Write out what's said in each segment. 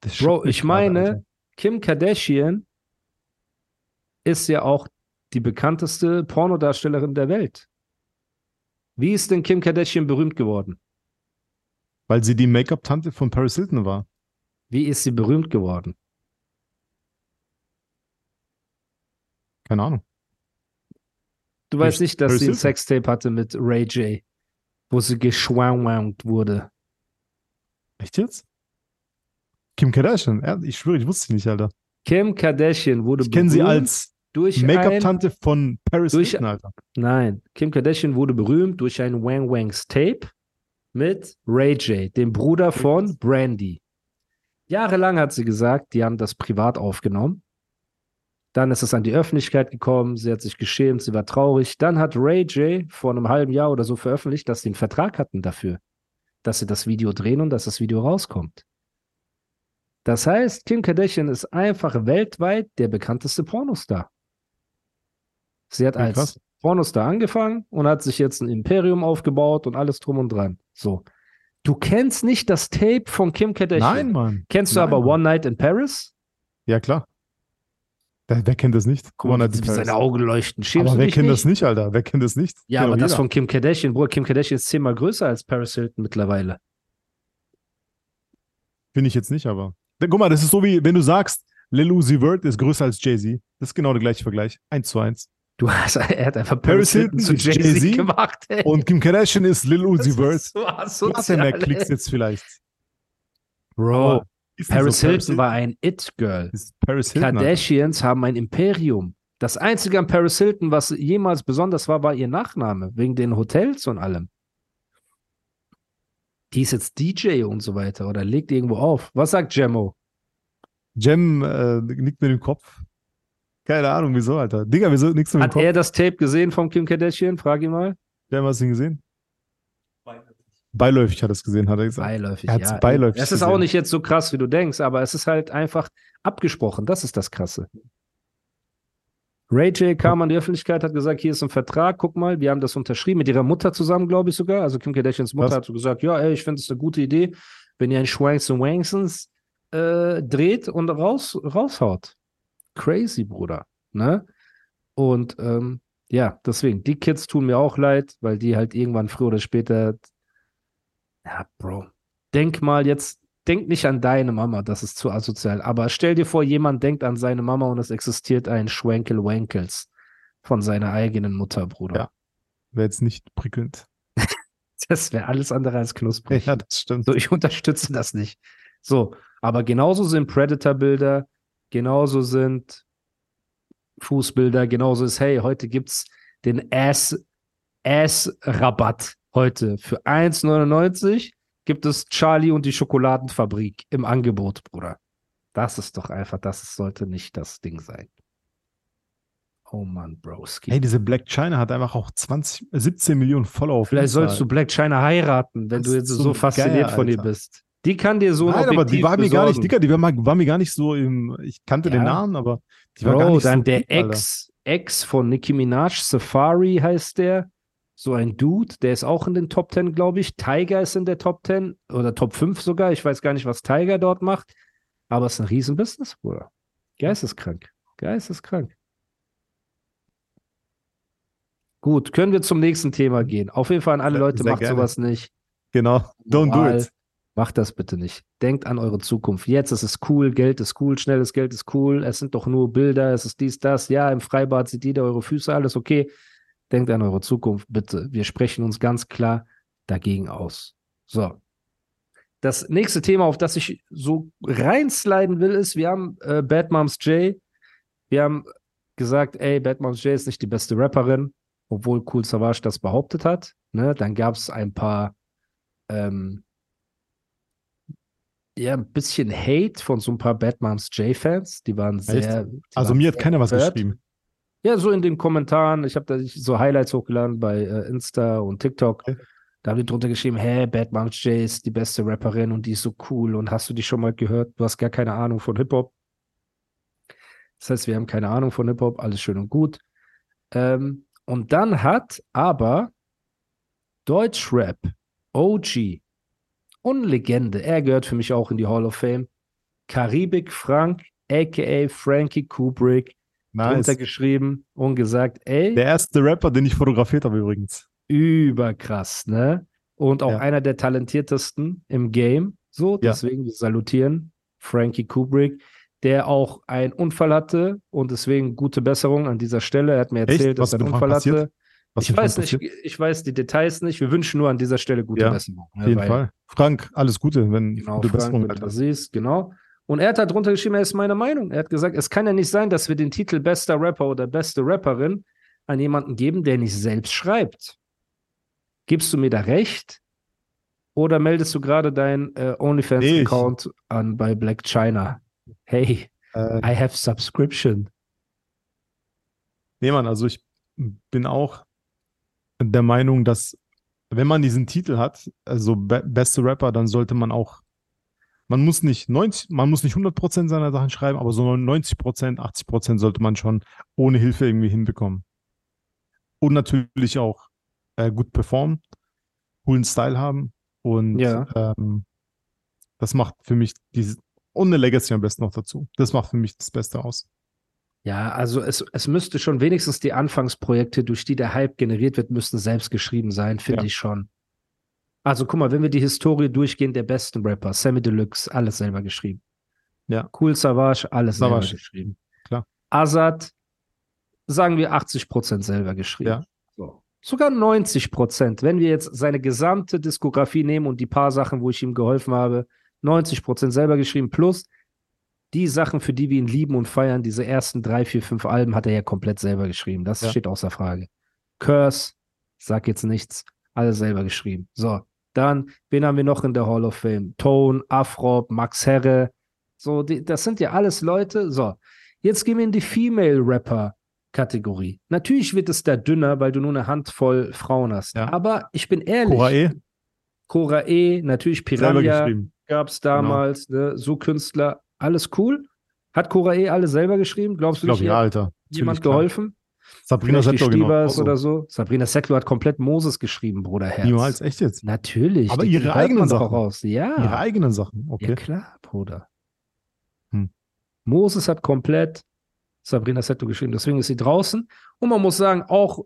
Das Bro, ich meine, Alter. Kim Kardashian ist ja auch die bekannteste Pornodarstellerin der Welt. Wie ist denn Kim Kardashian berühmt geworden? Weil sie die Make-up-Tante von Paris Hilton war. Wie ist sie berühmt geworden? Keine Ahnung. Du Durch weißt nicht, dass Paris sie ein Hilton? Sextape hatte mit Ray J, wo sie geschwangwangt wurde. Echt jetzt? Kim Kardashian? Ich schwöre, ich wusste sie nicht, Alter. Kim Kardashian wurde Ich kenne sie berühmt als Make-up-Tante von Paris durch- Hilton, Alter. Nein, Kim Kardashian wurde berühmt durch ein Wang Wangs Tape mit Ray J, dem Bruder von Brandy. Jahrelang hat sie gesagt, die haben das privat aufgenommen. Dann ist es an die Öffentlichkeit gekommen, sie hat sich geschämt, sie war traurig. Dann hat Ray J vor einem halben Jahr oder so veröffentlicht, dass sie einen Vertrag hatten dafür, dass sie das Video drehen und dass das Video rauskommt. Das heißt, Kim Kardashian ist einfach weltweit der bekannteste Pornostar. Sie hat als krass. Pornostar angefangen und hat sich jetzt ein Imperium aufgebaut und alles drum und dran. So. Du kennst nicht das Tape von Kim Kardashian. Nein, Mann. Kennst du Nein, aber Mann. One Night in Paris? Ja, klar. Wer, kennt das nicht? Guck mal, seine Augen leuchten. Schämst Aber wer kennt nicht? das nicht, Alter? Wer kennt das nicht? Ja, Kennt aber das jeder. von Kim Kardashian, Bruder, Kim Kardashian ist zehnmal größer als Paris Hilton mittlerweile. Finde ich jetzt nicht, aber. Guck mal, das ist so wie, wenn du sagst, Lil Uzi Vert ist größer als Jay-Z. Das ist genau der gleiche Vergleich. Eins zu eins. Du hast, er hat einfach Paris Paris Hilton zu Jay-Z Jay-Z gemacht, ey. Und Kim Kardashian ist Lil Uzi Vert. so Du hast ja mehr Klicks jetzt vielleicht. Bro, Paris so. Hilton war ein It-Girl. Paris Hilton. Kardashians haben ein Imperium. Das einzige an Paris Hilton, was jemals besonders war, war ihr Nachname, wegen den Hotels und allem. Die ist jetzt DJ und so weiter oder legt irgendwo auf. Was sagt Gemmo? Jem äh, nickt mit dem Kopf. Keine Ahnung, wieso, Alter. Digga, wieso nichts mit dem Hat Kopf? er das Tape gesehen von Kim Kardashian? Frag ihn mal. Jem, hast du ihn gesehen? Beiläufig hat er es gesehen, hat er gesagt. Beiläufig, Er ja. beiläufig Es ist gesehen. auch nicht jetzt so krass, wie du denkst, aber es ist halt einfach abgesprochen. Das ist das Krasse. Ray J kam an die Öffentlichkeit, hat gesagt, hier ist ein Vertrag, guck mal, wir haben das unterschrieben, mit ihrer Mutter zusammen, glaube ich sogar. Also Kim Kardashians Mutter Was? hat so gesagt, ja, ey, ich finde es eine gute Idee, wenn ihr ein Schwanks und Wanksons äh, dreht und raus, raushaut. Crazy, Bruder. Ne? Und ähm, ja, deswegen, die Kids tun mir auch leid, weil die halt irgendwann früher oder später ja, Bro. Denk mal jetzt, denk nicht an deine Mama, das ist zu asozial. Aber stell dir vor, jemand denkt an seine Mama und es existiert ein Schwenkel Wankels von seiner eigenen Mutter, Bruder. Ja. Wäre jetzt nicht prickelnd. Das wäre alles andere als knusprig. Ja, das stimmt. So, ich unterstütze das nicht. So, aber genauso sind Predator-Bilder, genauso sind Fußbilder, genauso ist, hey, heute gibt's den Ass, Ass-Rabatt heute. Für 1,99 gibt es Charlie und die Schokoladenfabrik im Angebot, Bruder. Das ist doch einfach, das sollte nicht das Ding sein. Oh Mann, Broski. Hey, diese Black China hat einfach auch 20, 17 Millionen Follower. Vielleicht sollst du Black China heiraten, wenn Das du jetzt so so fasziniert Geier, von ihr bist. Die kann dir so ein Nein, aber die Objektiv war mir gar nicht. Digga, die war, war mir gar nicht so im, ich kannte den Ja. Namen, aber die war Bro, gar nicht dann so der. Ex, Ex von Nicki Minaj, Safari heißt der. So ein Dude, der ist auch in den Top 10, glaube ich. Tiger ist in der Top 10 oder Top 5 sogar. Ich weiß gar nicht, was Tiger dort macht. Aber es ist ein Riesenbusiness, Bruder. Geisteskrank. Geisteskrank. Gut, können wir zum nächsten Thema gehen. Auf jeden Fall an alle Leute, sehr macht gerne. sowas nicht. Genau, don't do Moral, it. Macht das bitte nicht. Denkt an eure Zukunft. Jetzt ist es cool, Geld ist cool, schnelles Geld ist cool. Es sind doch nur Bilder, es ist dies, das. Ja, im Freibad sieht jeder eure Füße, alles okay. Denkt an eure Zukunft, bitte. Wir sprechen uns ganz klar dagegen aus. So. Das nächste Thema, auf das ich so reinsliden will, ist, wir haben äh, Bad Moms J. Wir haben gesagt, ey, Bad Moms J ist nicht die beste Rapperin, obwohl Cool Savage das behauptet hat. Ne? Dann gab es ein paar ähm, ja, ein bisschen Hate von so ein paar Bad Moms J-Fans. Die waren sehr. Die Also waren mir hat keiner was geschrieben. Ja, so in den Kommentaren. Ich habe da so Highlights hochgeladen bei äh, Insta und TikTok. Okay. Da haben die drunter geschrieben, hä, Bad Moms J ist die beste Rapperin und die ist so cool und hast du die schon mal gehört? Du hast gar keine Ahnung von Hip-Hop. Das heißt, wir haben keine Ahnung von Hip-Hop, alles schön und gut. Ähm, und dann hat aber Deutschrap, OG und Legende, er gehört für mich auch in die Hall of Fame, Karibik Frank, aka Frankie Kubrick, Nice. runtergeschrieben und gesagt, ey, Der erste Rapper, den ich fotografiert habe übrigens. überkrass, ne? Und auch Ja. einer der talentiertesten im Game. So, Ja. deswegen wir salutieren Frankie Kubrick, der auch einen Unfall hatte und deswegen gute Besserung an dieser Stelle. Er hat mir Echt? erzählt, Was dass er einen Unfall passiert? hatte. Was ich weiß nicht, ich weiß die Details nicht. Wir wünschen nur an dieser Stelle gute Ja, Besserung. ne? Auf jeden Fall. Frank, alles Gute, wenn Genau, gute Frank, Besserung, wenn du siehst, genau. Und er hat da drunter geschrieben, er ist meiner Meinung. Er hat gesagt, es kann ja nicht sein, dass wir den Titel bester Rapper oder beste Rapperin an jemanden geben, der nicht selbst schreibt. Gibst du mir da recht? Oder meldest du gerade deinen äh, OnlyFans-Account an bei Black China? Hey, Äh, I have subscription. nee, Mann, also ich bin auch der Meinung, dass wenn man diesen Titel hat, also be beste Rapper, dann sollte man auch, man muss nicht 90, man muss nicht 100% seiner Sachen schreiben, aber so 90%, 80% sollte man schon ohne Hilfe irgendwie hinbekommen. Und natürlich auch äh, gut performen, coolen Style haben und Ja. ähm, das macht für mich diese, und eine Legacy am besten noch dazu. Das macht für mich das Beste aus. Ja, also es, es müsste schon wenigstens die Anfangsprojekte, durch die der Hype generiert wird, müssten selbst geschrieben sein, finde Ja. ich schon. Also guck mal, wenn wir die Historie durchgehen der besten Rapper, Sammy Deluxe, alles selber geschrieben. Ja. Cool Savage, alles Savage, selber geschrieben. klar. Azad, sagen wir 80% selber geschrieben. Ja. So. Sogar 90%. Wenn wir jetzt seine gesamte Diskografie nehmen und die paar Sachen, wo ich ihm geholfen habe, 90% selber geschrieben, plus die Sachen, für die wir ihn lieben und feiern, diese ersten drei, vier, fünf Alben hat er ja komplett selber geschrieben. Das Ja. steht außer Frage. Curse, sag jetzt nichts, alles selber geschrieben. So, dann, wen haben wir noch in der Hall of Fame? Tone, Afrop, Max Herre. So, die, das sind ja alles Leute. So, jetzt gehen wir in die Female Rapper. Kategorie. Natürlich wird es da dünner, weil du nur eine Handvoll Frauen hast. Ja. Aber ich bin ehrlich. Cora E, Cora E, natürlich Piranha geschrieben. gab es damals, ne? so Künstler, alles cool. Hat Cora E alle selber geschrieben? Glaubst Ich du glaube, nicht, ja, Alter. jemand klar. geholfen? Sabrina Settler, genau. Also, oder so? Sabrina Settler hat komplett Moses geschrieben, Bruder Herz. Niemals, echt jetzt? Natürlich. Aber ihre eigenen Sachen. raus. Ja. Ihre eigenen Sachen, Ja, okay. klar, Bruder. Hm. Moses hat komplett Sabrina Settler geschrieben, deswegen ist sie draußen. Und man muss sagen, auch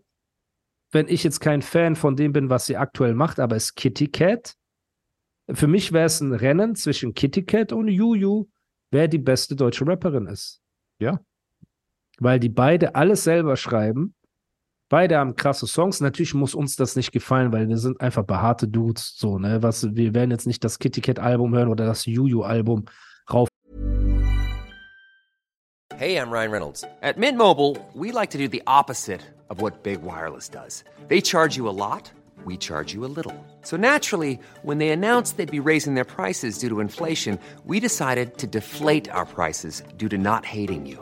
wenn ich jetzt kein Fan von dem bin, was sie aktuell macht, aber ist Kitty Cat. Für mich wäre es ein Rennen zwischen Kitty Cat und Juju, wer die beste deutsche Rapperin ist. Ja. Weil die beide alles selber schreiben. Beide haben krasse Songs. Natürlich muss uns das nicht gefallen, weil wir sind einfach behaarte Dudes. So, ne? Was, wir werden jetzt nicht das Kitty Cat Album hören oder das Juju Album rauf Hey, I'm Ryan Reynolds. At Mint Mobile, we like to do the opposite of what Big Wireless does. They charge you a lot, we charge you a little. So naturally, when they announced they'd be raising their prices due to inflation, we decided to deflate our prices due to not hating you.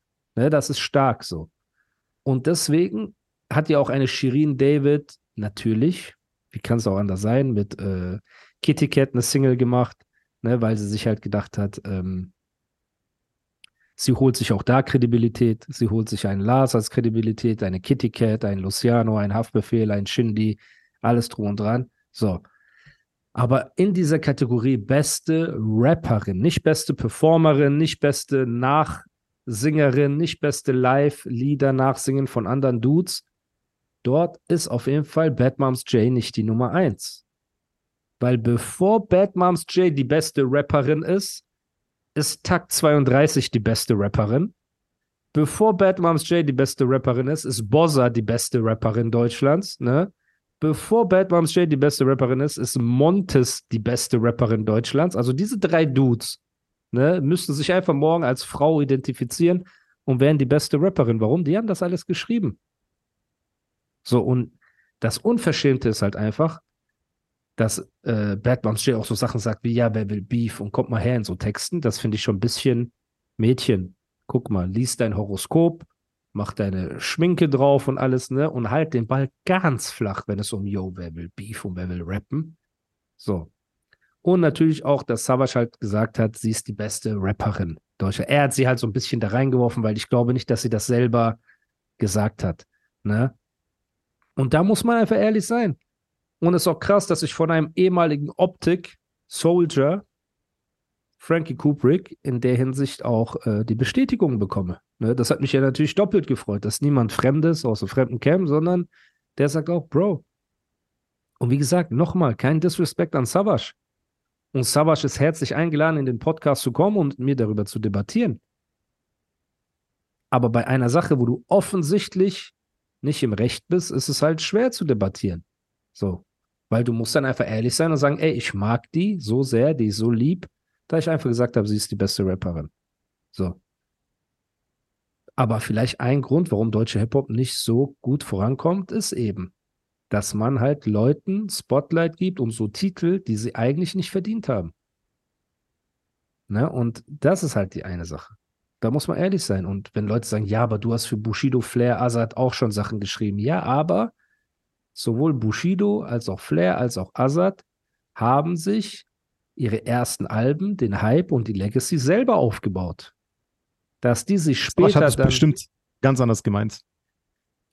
Ne, das ist stark so. Und deswegen hat ja auch eine Shirin David natürlich, wie kann es auch anders sein, mit äh, Kitty Cat eine Single gemacht, ne, weil sie sich halt gedacht hat, ähm, sie holt sich auch da Kredibilität, sie holt sich einen Lars als Kredibilität, eine Kitty Cat, einen Luciano, einen Haftbefehl, einen Shindy, alles drum und dran. So. Aber in dieser Kategorie beste Rapperin, nicht beste Performerin, nicht beste Nachsingerin, nicht beste Live-Lieder nachsingen von anderen Dudes, dort ist auf jeden Fall Bad Moms J nicht die Nummer eins. Weil bevor Bad Moms J die beste Rapperin ist, ist Takt 32 die beste Rapperin. Bevor Bad Moms J die beste Rapperin ist, ist Bozza die beste Rapperin Deutschlands. Ne? Bevor Bad Moms J die beste Rapperin ist, ist Montes die beste Rapperin Deutschlands. Also diese drei Dudes ne, müssten sich einfach morgen als Frau identifizieren und wären die beste Rapperin. Warum? Die haben das alles geschrieben. So, und das Unverschämte ist halt einfach, dass äh, Bad Moms J auch so Sachen sagt wie, ja, wer will Beef und kommt mal her in so Texten. Das finde ich schon ein bisschen Mädchen. Guck mal, lies dein Horoskop, mach deine Schminke drauf und alles, ne? Und halt den Ball ganz flach, wenn es um Yo, wer will Beef und wer will rappen. So. Und natürlich auch, dass Savage halt gesagt hat, sie ist die beste Rapperin Deutscher. Er hat sie halt so ein bisschen da reingeworfen, weil ich glaube nicht, dass sie das selber gesagt hat. Ne? Und da muss man einfach ehrlich sein. Und es ist auch krass, dass ich von einem ehemaligen Optik-Soldier, Frankie Kubrick, in der Hinsicht auch äh, die Bestätigung bekomme. Ne? Das hat mich ja natürlich doppelt gefreut, dass niemand Fremdes aus dem fremden Camp, sondern der sagt auch, Bro. Und wie gesagt, nochmal, kein Disrespect an Savage. Und Savage ist herzlich eingeladen, in den Podcast zu kommen und mit mir darüber zu debattieren. Aber bei einer Sache, wo du offensichtlich nicht im Recht bist, ist es halt schwer zu debattieren. So. Weil du musst dann einfach ehrlich sein und sagen, ey, ich mag die so sehr, die ist so lieb, da ich einfach gesagt habe, sie ist die beste Rapperin. So. Aber vielleicht ein Grund, warum deutsche Hip-Hop nicht so gut vorankommt, ist eben, dass man halt Leuten Spotlight gibt und so Titel, die sie eigentlich nicht verdient haben. Ne? Und das ist halt die eine Sache. Da muss man ehrlich sein. Und wenn Leute sagen, ja, aber du hast für Bushido, Flair, Azad auch schon Sachen geschrieben. Ja, aber sowohl Bushido als auch Flair als auch Azad haben sich ihre ersten Alben, den Hype und die Legacy selber aufgebaut. Dass die sich später ich hat das bestimmt ganz anders gemeint.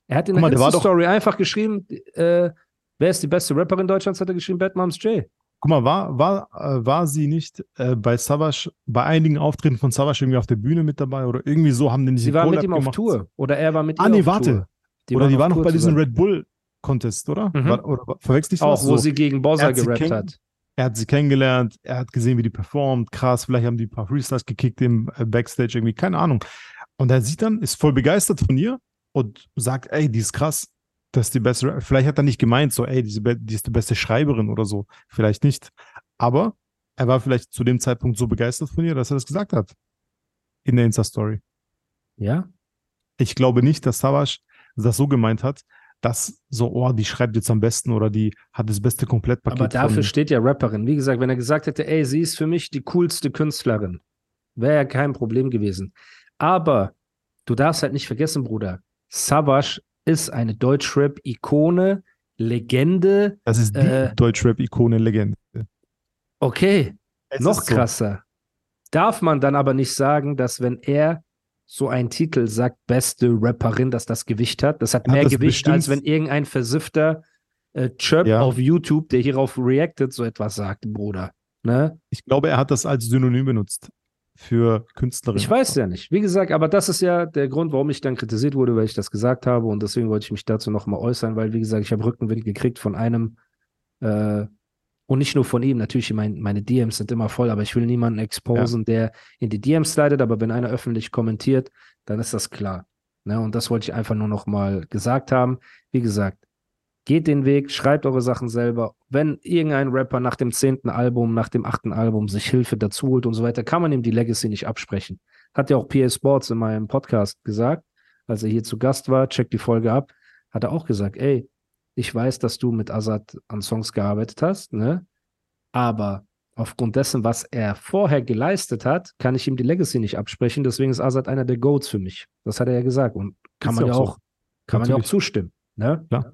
Er hat in Guck der mal, der Insta-Story einfach geschrieben, äh, wer ist die beste Rapperin Deutschlands, hat er geschrieben, Bad Moms J. Guck mal, war, war, äh, war sie nicht äh, bei Savage, bei einigen Auftritten von Savage irgendwie auf der Bühne mit dabei oder irgendwie so haben die nicht Sie war mit ihm auf gemacht? Tour. Oder er war mit Ah, ihr nee, auf warte. Tour. oder die auf war noch bei diesem. Red Bull Contest, oder? Mhm. War, oder verwechsel ich Auch, was? wo So. sie gegen Bozza Er hat gerappt hat. Er hat sie kennengelernt, er hat gesehen, wie die performt, krass, vielleicht haben die ein paar Freestyles gekickt im äh, Backstage irgendwie, keine Ahnung. Und er sieht dann, ist voll begeistert von ihr und sagt, ey, die ist krass, das ist die beste, vielleicht hat er nicht gemeint, so, ey, die ist die beste Schreiberin oder so, vielleicht nicht. Aber er war vielleicht zu dem Zeitpunkt so begeistert von ihr, dass er das gesagt hat. In der Insta-Story. Ja? Ich glaube nicht, dass Savage das so gemeint hat, dass so, oh, die schreibt jetzt am besten oder die hat das beste Komplettpaket. Aber dafür von, steht ja Rapperin. Wie gesagt, wenn er gesagt hätte, ey, sie ist für mich die coolste Künstlerin, wäre ja kein Problem gewesen. Aber du darfst halt nicht vergessen, Bruder, Savage ist eine Deutschrap-Ikone, Legende. Das ist die Äh, Deutschrap-Ikone-Legende. Okay, Es noch ist so. krasser. Darf man dann aber nicht sagen, dass wenn er so einen Titel sagt, beste Rapperin, dass das Gewicht hat? Das hat Hat mehr das Gewicht, bestimmt- als wenn irgendein versiffter äh, Chirp Ja. auf YouTube, der hierauf reactet, so etwas sagt, Bruder. Ne? Ich glaube, er hat das als Synonym benutzt für Künstlerin. Ich weiß ja nicht. Wie gesagt, aber das ist ja der Grund, warum ich dann kritisiert wurde, weil ich das gesagt habe und deswegen wollte ich mich dazu nochmal äußern, weil, wie gesagt, ich habe Rückenwind gekriegt von einem äh, und nicht nur von ihm. Natürlich, mein, meine DMs sind immer voll, aber ich will niemanden exposen, der in die DMs leidet, aber wenn einer öffentlich kommentiert, dann ist das klar. Ne? Und das wollte ich einfach nur nochmal gesagt haben. Wie gesagt, geht den Weg, schreibt eure Sachen selber. Wenn irgendein Rapper nach dem zehnten Album, nach dem achten Album sich Hilfe dazu holt und so weiter, kann man ihm die Legacy nicht absprechen. Hat ja auch PA Sports in meinem Podcast gesagt, als er hier zu Gast war, checkt die Folge ab, hat er auch gesagt, ey, ich weiß, dass du mit Azad an Songs gearbeitet hast, ne? Aber aufgrund dessen, was er vorher geleistet hat, kann ich ihm die Legacy nicht absprechen. Deswegen ist Azad einer der Goats für mich. Das hat er ja gesagt. Und kann Ist man ja auch so. kann man ja auch Natürlich. zustimmen. Ne? Klar.